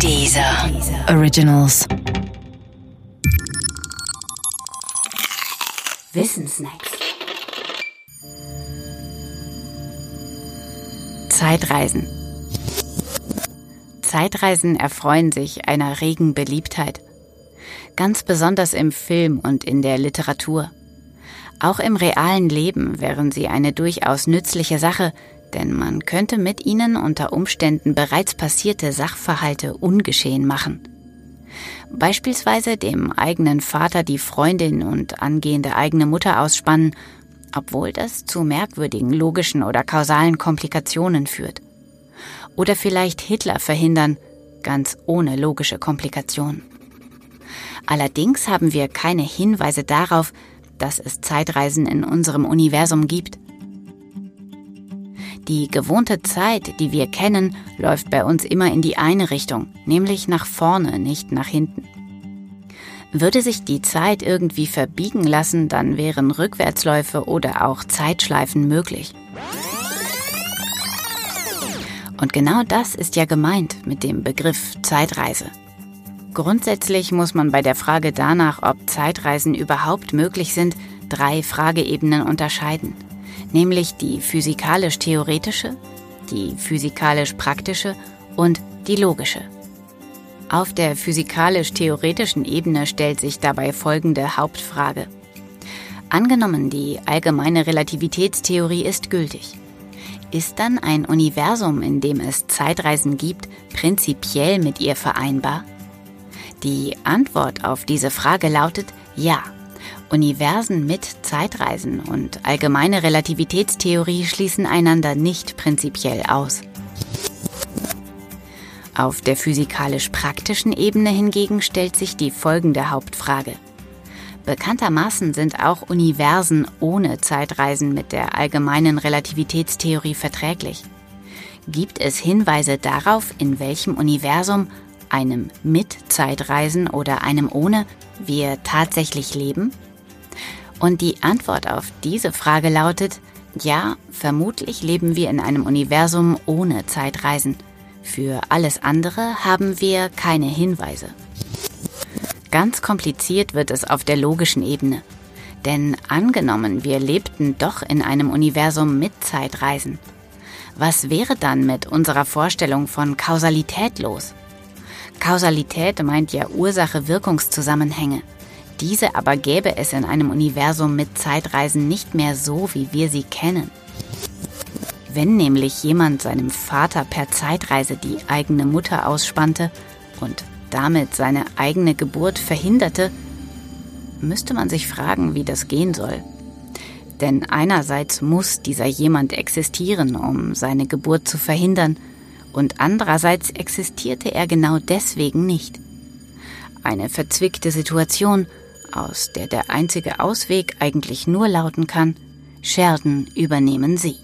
Dieser Originals. Wissensnacks. Zeitreisen. Zeitreisen erfreuen sich einer regen Beliebtheit. Ganz besonders im Film und in der Literatur. Auch im realen Leben wären sie eine durchaus nützliche Sache, denn man könnte mit ihnen unter Umständen bereits passierte Sachverhalte ungeschehen machen. Beispielsweise dem eigenen Vater die Freundin und angehende eigene Mutter ausspannen, obwohl das zu merkwürdigen logischen oder kausalen Komplikationen führt. Oder vielleicht Hitler verhindern, ganz ohne logische Komplikation. Allerdings haben wir keine Hinweise darauf, dass es Zeitreisen in unserem Universum gibt. Die gewohnte Zeit, die wir kennen, läuft bei uns immer in die eine Richtung, nämlich nach vorne, nicht nach hinten. Würde sich die Zeit irgendwie verbiegen lassen, dann wären Rückwärtsläufe oder auch Zeitschleifen möglich. Und genau das ist ja gemeint mit dem Begriff Zeitreise. Grundsätzlich muss man bei der Frage danach, ob Zeitreisen überhaupt möglich sind, drei Frageebenen unterscheiden nämlich die physikalisch-theoretische, die physikalisch-praktische und die logische. Auf der physikalisch-theoretischen Ebene stellt sich dabei folgende Hauptfrage. Angenommen, die allgemeine Relativitätstheorie ist gültig. Ist dann ein Universum, in dem es Zeitreisen gibt, prinzipiell mit ihr vereinbar? Die Antwort auf diese Frage lautet ja. Universen mit Zeitreisen und allgemeine Relativitätstheorie schließen einander nicht prinzipiell aus. Auf der physikalisch-praktischen Ebene hingegen stellt sich die folgende Hauptfrage. Bekanntermaßen sind auch Universen ohne Zeitreisen mit der allgemeinen Relativitätstheorie verträglich. Gibt es Hinweise darauf, in welchem Universum, einem mit Zeitreisen oder einem ohne, wir tatsächlich leben? Und die Antwort auf diese Frage lautet, ja, vermutlich leben wir in einem Universum ohne Zeitreisen. Für alles andere haben wir keine Hinweise. Ganz kompliziert wird es auf der logischen Ebene. Denn angenommen, wir lebten doch in einem Universum mit Zeitreisen. Was wäre dann mit unserer Vorstellung von Kausalität los? Kausalität meint ja Ursache-Wirkungszusammenhänge. Diese aber gäbe es in einem Universum mit Zeitreisen nicht mehr so, wie wir sie kennen. Wenn nämlich jemand seinem Vater per Zeitreise die eigene Mutter ausspannte und damit seine eigene Geburt verhinderte, müsste man sich fragen, wie das gehen soll. Denn einerseits muss dieser jemand existieren, um seine Geburt zu verhindern, und andererseits existierte er genau deswegen nicht. Eine verzwickte Situation, aus der der einzige Ausweg eigentlich nur lauten kann, Scherden übernehmen Sie.